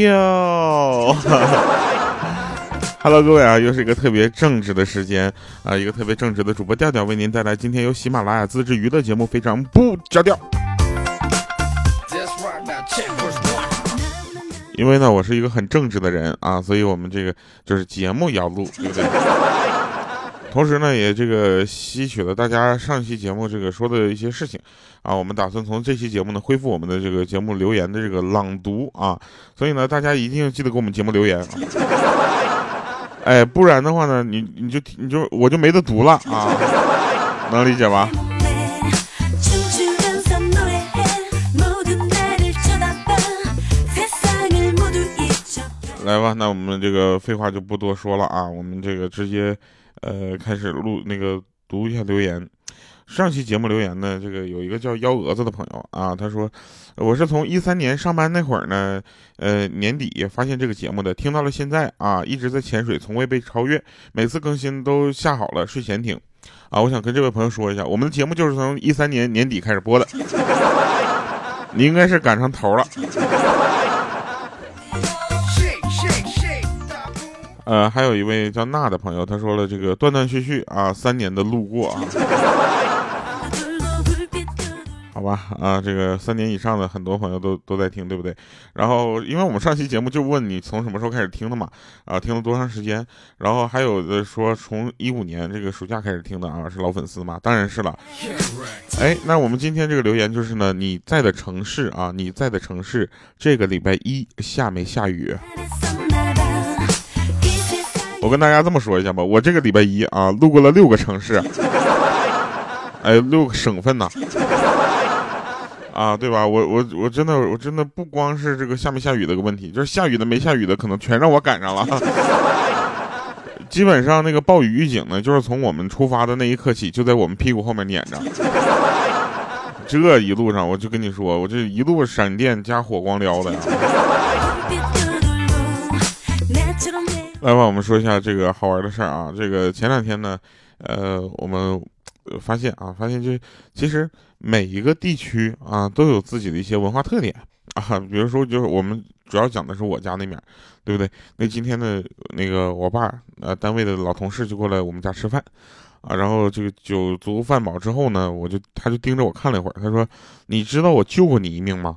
哟。Hello，各位啊，又是一个特别正直的时间啊，一个特别正直的主播调调为您带来今天由喜马拉雅自制娱乐节目《非常不着调》。因为呢，我是一个很正直的人啊，所以我们这个就是节目要录，对不对？同时呢，也这个吸取了大家上期节目这个说的一些事情啊，我们打算从这期节目呢恢复我们的这个节目留言的这个朗读啊，所以呢，大家一定记得给我们节目留言。哎，不然的话呢，你你就你就我就没得读了啊，能理解吧？来吧，那我们这个废话就不多说了啊，我们这个直接呃开始录那个读一下留言。上期节目留言呢，这个有一个叫幺蛾子的朋友啊，他说我是从一三年上班那会儿呢，呃年底发现这个节目的，听到了现在啊，一直在潜水，从未被超越，每次更新都下好了睡前听啊。我想跟这位朋友说一下，我们的节目就是从一三年年底开始播的，你应该是赶上头了。呃，还有一位叫娜的朋友，他说了这个断断续续啊，三年的路过啊。好吧，啊，这个三年以上的很多朋友都都在听，对不对？然后，因为我们上期节目就问你从什么时候开始听的嘛，啊，听了多长时间？然后还有的说从一五年这个暑假开始听的啊，是老粉丝嘛？当然是了。哎，那我们今天这个留言就是呢，你在的城市啊，你在的城市这个礼拜一下没下雨？我跟大家这么说一下吧，我这个礼拜一啊，路过了六个城市，哎，六个省份呐。啊，对吧？我我我真的我真的不光是这个下没下雨的个问题，就是下雨的没下雨的，可能全让我赶上了。基本上那个暴雨预警呢，就是从我们出发的那一刻起，就在我们屁股后面撵着。这一路上，我就跟你说，我这一路闪电加火光撩的呀。来吧，我们说一下这个好玩的事儿啊。这个前两天呢，呃，我们发现啊，发现就其实。每一个地区啊，都有自己的一些文化特点 啊。比如说，就是我们主要讲的是我家那面，对不对？那今天的那个我爸呃单位的老同事就过来我们家吃饭啊，然后这个酒足饭饱之后呢，我就他就盯着我看了一会儿，他说：“你知道我救过你一命吗？”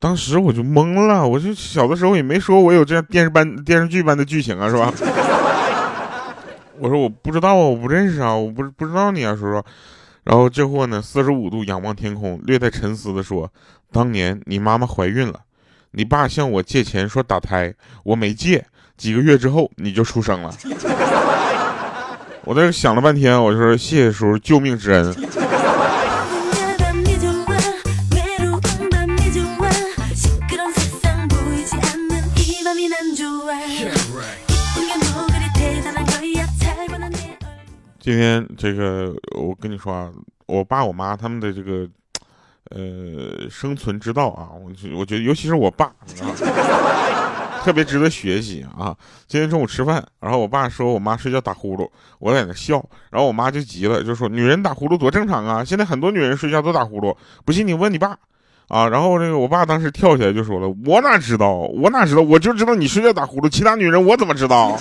当时我就懵了，我就小的时候也没说我有这样电视般电视剧般的剧情啊，是吧？我说我不知道啊，我不认识啊，我不不知道你啊，叔叔。然后这货呢，四十五度仰望天空，略带沉思的说：“当年你妈妈怀孕了，你爸向我借钱说打胎，我没借。几个月之后你就出生了。”我在这想了半天，我就说：“谢谢叔叔救命之恩。”今天这个，我跟你说啊，我爸我妈他们的这个，呃，生存之道啊，我我觉得，尤其是我爸，特别值得学习啊。今天中午吃饭，然后我爸说我妈睡觉打呼噜，我在那笑，然后我妈就急了，就说女人打呼噜多正常啊，现在很多女人睡觉都打呼噜，不信你问你爸啊。然后这个我爸当时跳起来就说了，我哪知道，我哪知道，我就知道你睡觉打呼噜，其他女人我怎么知道？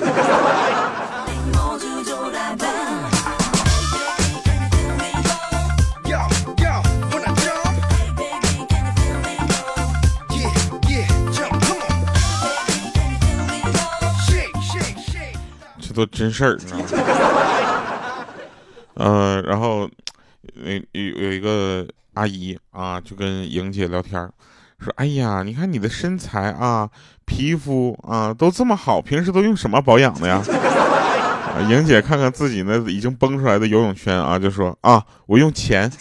做真事儿，你知道吗？嗯，然后有有有一个阿姨啊，就跟莹姐聊天说：“哎呀，你看你的身材啊，皮肤啊，都这么好，平时都用什么保养的呀？”莹姐看看自己那已经崩出来的游泳圈啊，就说：“啊，我用钱。”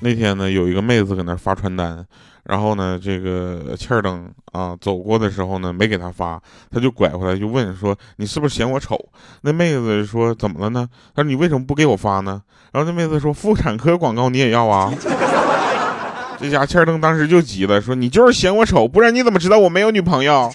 那天呢，有一个妹子搁那发传单，然后呢，这个欠儿登啊走过的时候呢，没给他发，他就拐回来就问说：“你是不是嫌我丑？”那妹子说：“怎么了呢？”他说：“你为什么不给我发呢？”然后那妹子说：“妇产科广告你也要啊？” 这家欠儿登当时就急了，说：“你就是嫌我丑，不然你怎么知道我没有女朋友？”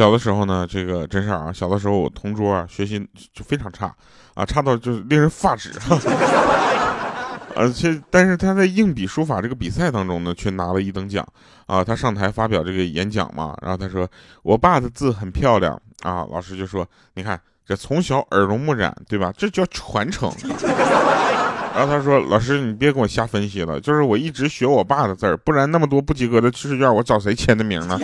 小的时候呢，这个真事啊，小的时候我同桌啊学习就非常差啊，差到就是令人发指。而且，但是他在硬笔书法这个比赛当中呢，却拿了一等奖啊！他上台发表这个演讲嘛，然后他说：“我爸的字很漂亮啊。”老师就说：“你看，这从小耳濡目染，对吧？这叫传承。”然后他说：“老师，你别跟我瞎分析了，就是我一直学我爸的字儿，不然那么多不及格的试卷，我找谁签的名呢？”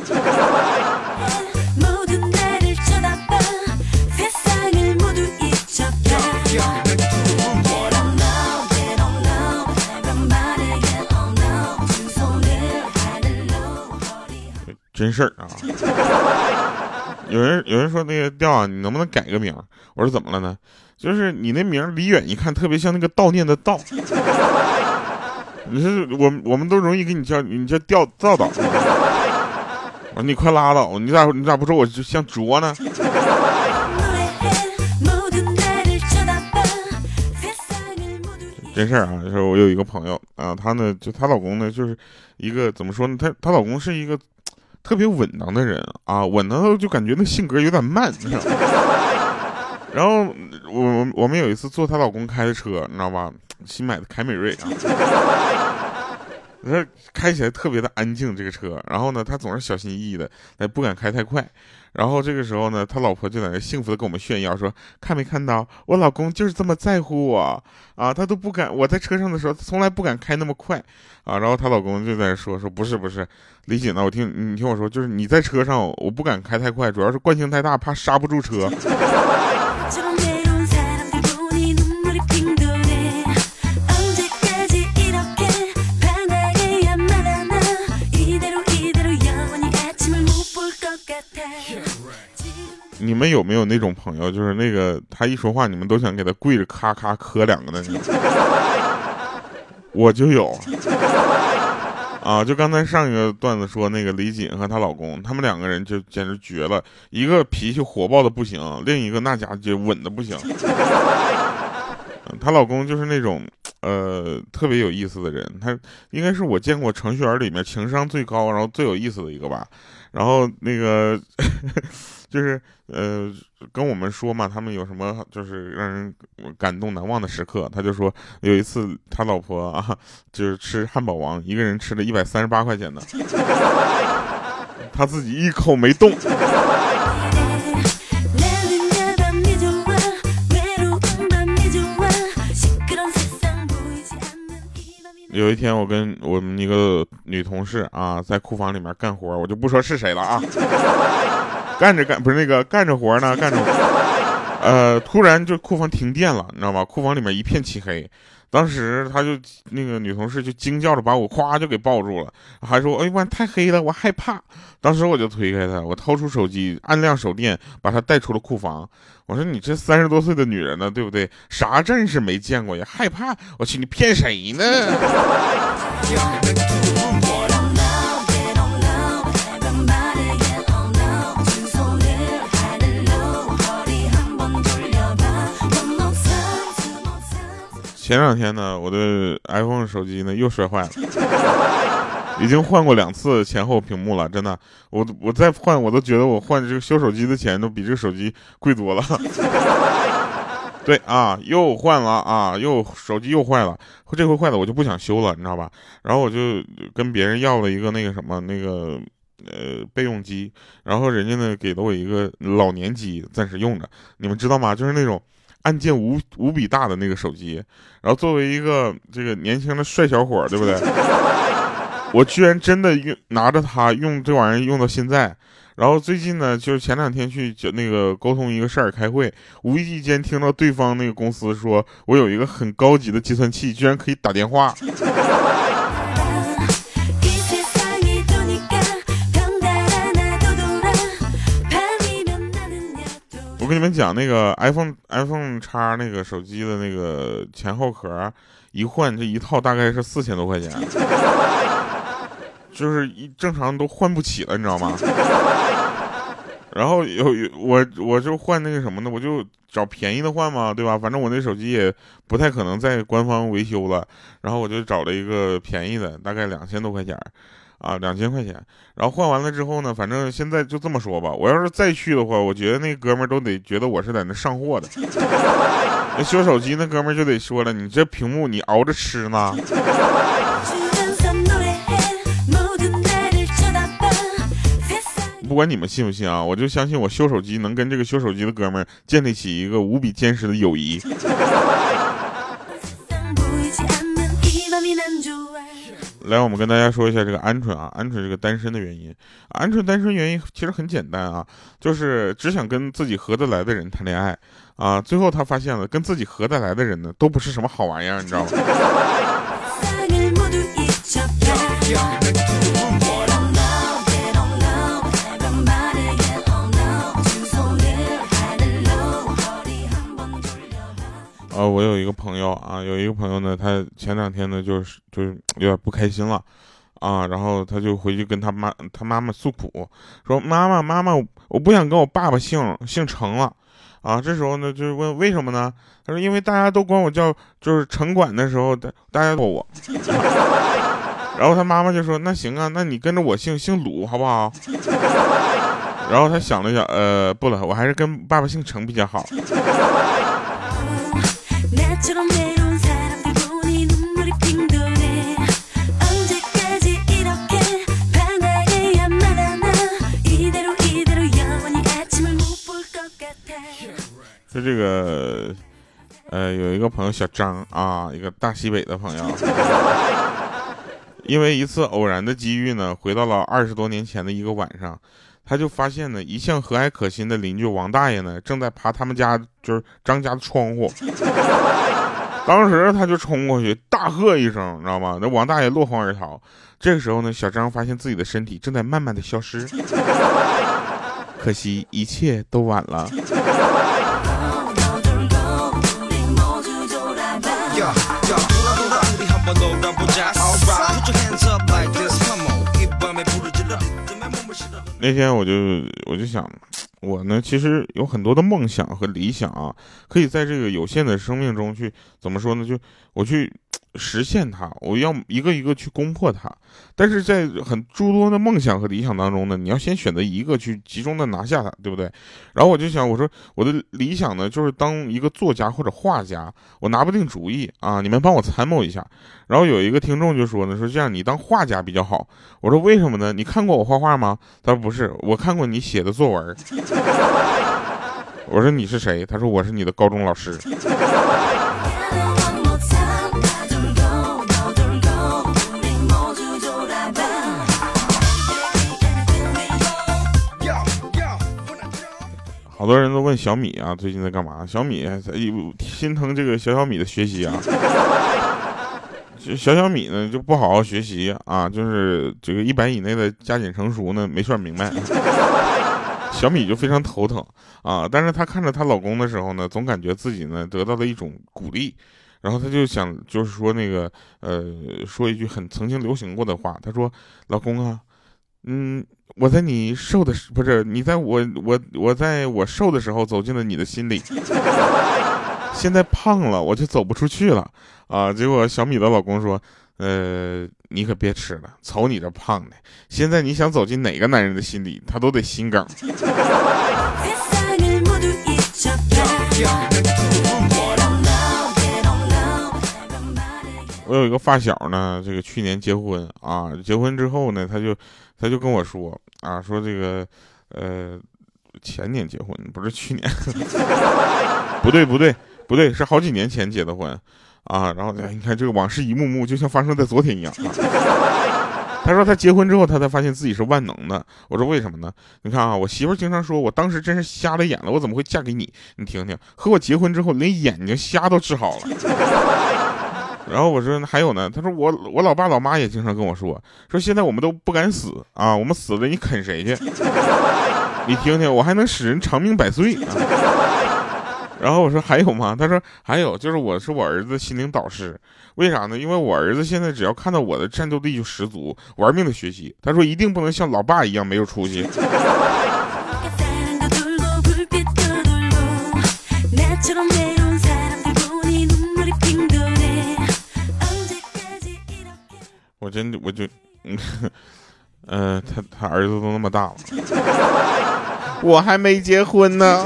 真事儿啊！有人有人说那个调啊，你能不能改个名？我说怎么了呢？就是你那名离远一看特别像那个悼念的悼。你是我我们都容易给你叫你叫调造导。我说你快拉倒，你咋你咋不说我就像卓呢？真事儿啊！就是我有一个朋友啊，她呢就她老公呢就是一个怎么说呢？她她老公是一个。特别稳当的人啊，稳当的就感觉那性格有点慢。然后我我们有一次坐她老公开的车，你知道吧？新买的凯美瑞啊，他开起来特别的安静这个车。然后呢，他总是小心翼翼的，哎，不敢开太快。然后这个时候呢，他老婆就在那幸福的跟我们炫耀说：“看没看到，我老公就是这么在乎我啊，他都不敢我在车上的时候，从来不敢开那么快啊。”然后她老公就在说：“说不是不是，李姐呢？我听你听我说，就是你在车上，我不敢开太快，主要是惯性太大，怕刹不住车。”你们有没有那种朋友，就是那个他一说话，你们都想给他跪着咔咔磕两个的呢？我就有啊！就刚才上一个段子说那个李锦和她老公，他们两个人就简直绝了，一个脾气火爆的不行，另一个那家就稳的不行。她老公就是那种呃特别有意思的人，他应该是我见过程序员里面情商最高，然后最有意思的一个吧。然后那个。就是呃，跟我们说嘛，他们有什么就是让人感动难忘的时刻？他就说有一次他老婆啊，就是吃汉堡王，一个人吃了一百三十八块钱的，他自己一口没动。有一天，我跟我们一个女同事啊，在库房里面干活，我就不说是谁了啊。干着干不是那个干着活呢，干着，呃，突然就库房停电了，你知道吗？库房里面一片漆黑，当时他就那个女同事就惊叫着把我咵就给抱住了，还说：“哎呀妈，太黑了，我害怕。”当时我就推开他，我掏出手机按亮手电，把他带出了库房。我说：“你这三十多岁的女人呢，对不对？啥阵势没见过呀？害怕？我去，你骗谁呢？” 前两天呢，我的 iPhone 手机呢又摔坏了，已经换过两次前后屏幕了，真的，我我再换我都觉得我换这个修手机的钱都比这个手机贵多了。对啊，又换了啊，又手机又坏了，这回坏了我就不想修了，你知道吧？然后我就跟别人要了一个那个什么那个呃备用机，然后人家呢给了我一个老年机暂时用着，你们知道吗？就是那种。按键无无比大的那个手机，然后作为一个这个年轻的帅小伙，对不对？我居然真的用拿着它用这玩意儿用到现在。然后最近呢，就是前两天去那个沟通一个事儿开会，无意间听到对方那个公司说我有一个很高级的计算器，居然可以打电话。我跟你们讲，那个 iPhone iPhone 叉那个手机的那个前后壳一换，这一套大概是四千多块钱，就是一正常都换不起了，你知道吗？然后有有我我就换那个什么呢？我就找便宜的换嘛，对吧？反正我那手机也不太可能在官方维修了，然后我就找了一个便宜的，大概两千多块钱。啊，两千块钱。然后换完了之后呢，反正现在就这么说吧，我要是再去的话，我觉得那哥们儿都得觉得我是在那上货的。那修手机那哥们儿就得说了，你这屏幕你熬着吃呢。不管你们信不信啊，我就相信我修手机能跟这个修手机的哥们儿建立起一个无比坚实的友谊。来，我们跟大家说一下这个鹌鹑啊，鹌鹑这个单身的原因。鹌鹑单身原因其实很简单啊，就是只想跟自己合得来的人谈恋爱啊。最后他发现了，跟自己合得来的人呢，都不是什么好玩意儿，你知道吗？呃，我有一个朋友啊，有一个朋友呢，他前两天呢，就是就是有点不开心了，啊，然后他就回去跟他妈他妈妈诉苦，说妈妈妈妈，我不想跟我爸爸姓姓程了，啊，这时候呢，就是问为什么呢？他说因为大家都管我叫就是城管的时候，大大家叫我，然后他妈妈就说那行啊，那你跟着我姓姓鲁好不好？然后他想了想，呃，不了，我还是跟爸爸姓程比较好。这个，呃，有一个朋友小张啊，一个大西北的朋友，因为一次偶然的机遇呢，回到了二十多年前的一个晚上。他就发现呢，一向和蔼可亲的邻居王大爷呢，正在爬他们家就是张家的窗户。当时他就冲过去，大喝一声，你知道吗？那王大爷落荒而逃。这个时候呢，小张发现自己的身体正在慢慢的消失，可惜一切都晚了。那天我就我就想，我呢其实有很多的梦想和理想啊，可以在这个有限的生命中去怎么说呢？就我去。实现它，我要一个一个去攻破它。但是在很诸多的梦想和理想当中呢，你要先选择一个去集中的拿下它，对不对？然后我就想，我说我的理想呢，就是当一个作家或者画家，我拿不定主意啊，你们帮我参谋一下。然后有一个听众就说呢，说这样你当画家比较好。我说为什么呢？你看过我画画吗？他说不是，我看过你写的作文。我说你是谁？他说我是你的高中老师。好多人都问小米啊，最近在干嘛？小米心疼这个小小米的学习啊。小小米呢就不好好学习啊，就是这个一百以内的加减乘除呢没算明白。小米就非常头疼啊，但是她看着她老公的时候呢，总感觉自己呢得到了一种鼓励，然后她就想就是说那个呃说一句很曾经流行过的话，她说：“老公啊。”嗯，我在你瘦的时不是你在我我我在我瘦的时候走进了你的心里，现在胖了我就走不出去了啊！结果小米的老公说，呃，你可别吃了，瞅你这胖的，现在你想走进哪个男人的心里，他都得心梗。我有一个发小呢，这个去年结婚啊，结婚之后呢，他就。他就跟我说啊，说这个，呃，前年结婚不是去年，不对不对不对，是好几年前结的婚，啊，然后你看这个往事一幕幕，就像发生在昨天一样。他说他结婚之后，他才发现自己是万能的。我说为什么呢？你看啊，我媳妇经常说，我当时真是瞎了眼了，我怎么会嫁给你？你听听，和我结婚之后，连眼睛瞎都治好了。然后我说还有呢，他说我我老爸老妈也经常跟我说，说现在我们都不敢死啊，我们死了你啃谁去？你听听，我还能使人长命百岁啊。然后我说还有吗？他说还有，就是我是我儿子心灵导师，为啥呢？因为我儿子现在只要看到我的战斗力就十足，玩命的学习。他说一定不能像老爸一样没有出息。我真的我就嗯，他他，儿子都那么大了，我还没结婚呢。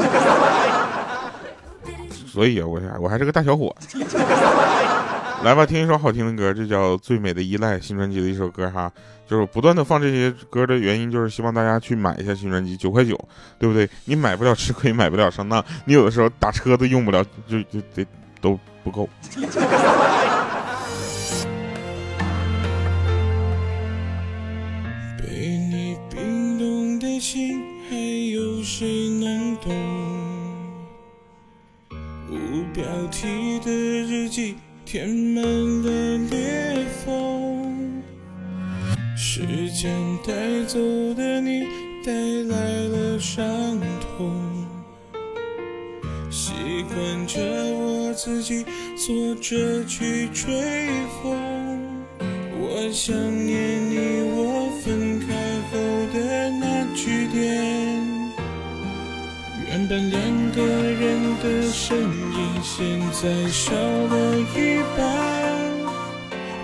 所以啊，我我还是个大小伙。来吧，听一首好听的歌，这叫《最美的依赖》，新专辑的一首歌哈。就是不断的放这些歌的原因，就是希望大家去买一下新专辑，九块九，对不对？你买不了吃亏，买不了上当，你有的时候打车都用不了，就就得都不够。被你冰冻的心，还有谁能懂？题的日记。填满了裂缝，时间带走的你，带来了伤痛。习惯着我自己坐着去吹风，我想念原本两个人的身影，现在少了一半。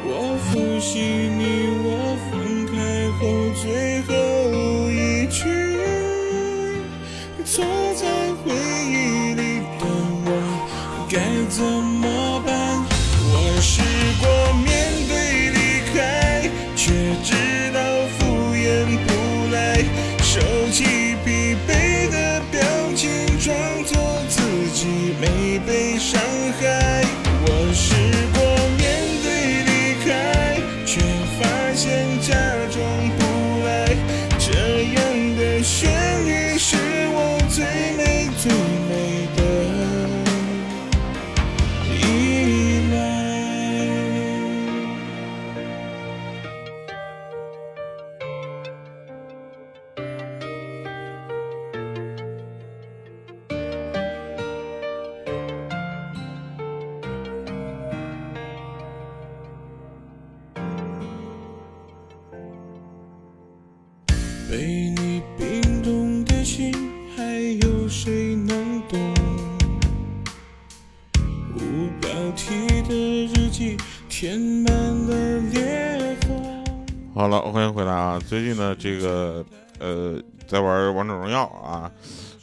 我复习你我分开后最后一句，坐在你冰冻的心，还有谁能懂？无标题的日记，填满了裂缝。好了，欢迎回来啊！最近呢，这个呃，在玩王者荣耀啊，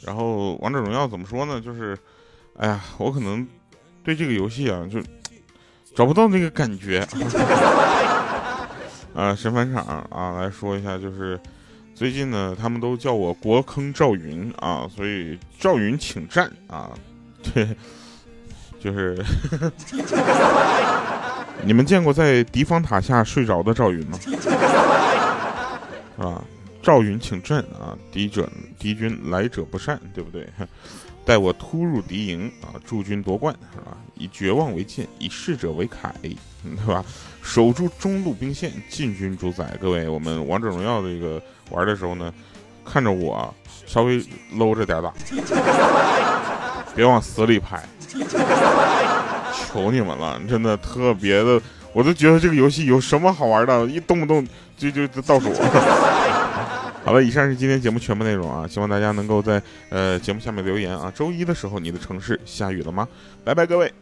然后王者荣耀怎么说呢？就是，哎呀，我可能对这个游戏啊，就找不到那个感觉。啊，神返场啊，来说一下，就是最近呢，他们都叫我国坑赵云啊，所以赵云请战啊，对，就是 你们见过在敌方塔下睡着的赵云吗？啊，赵云请战啊，敌者敌军来者不善，对不对？待我突入敌营啊，驻军夺冠是吧？以绝望为剑，以逝者为铠，对吧？守住中路兵线，进军主宰。各位，我们王者荣耀这个玩的时候呢，看着我稍微搂着点打，别往死里拍，求你们了，真的特别的，我都觉得这个游戏有什么好玩的，一动不动就就就倒数。好了，以上是今天节目全部内容啊！希望大家能够在呃节目下面留言啊。周一的时候，你的城市下雨了吗？拜拜，各位。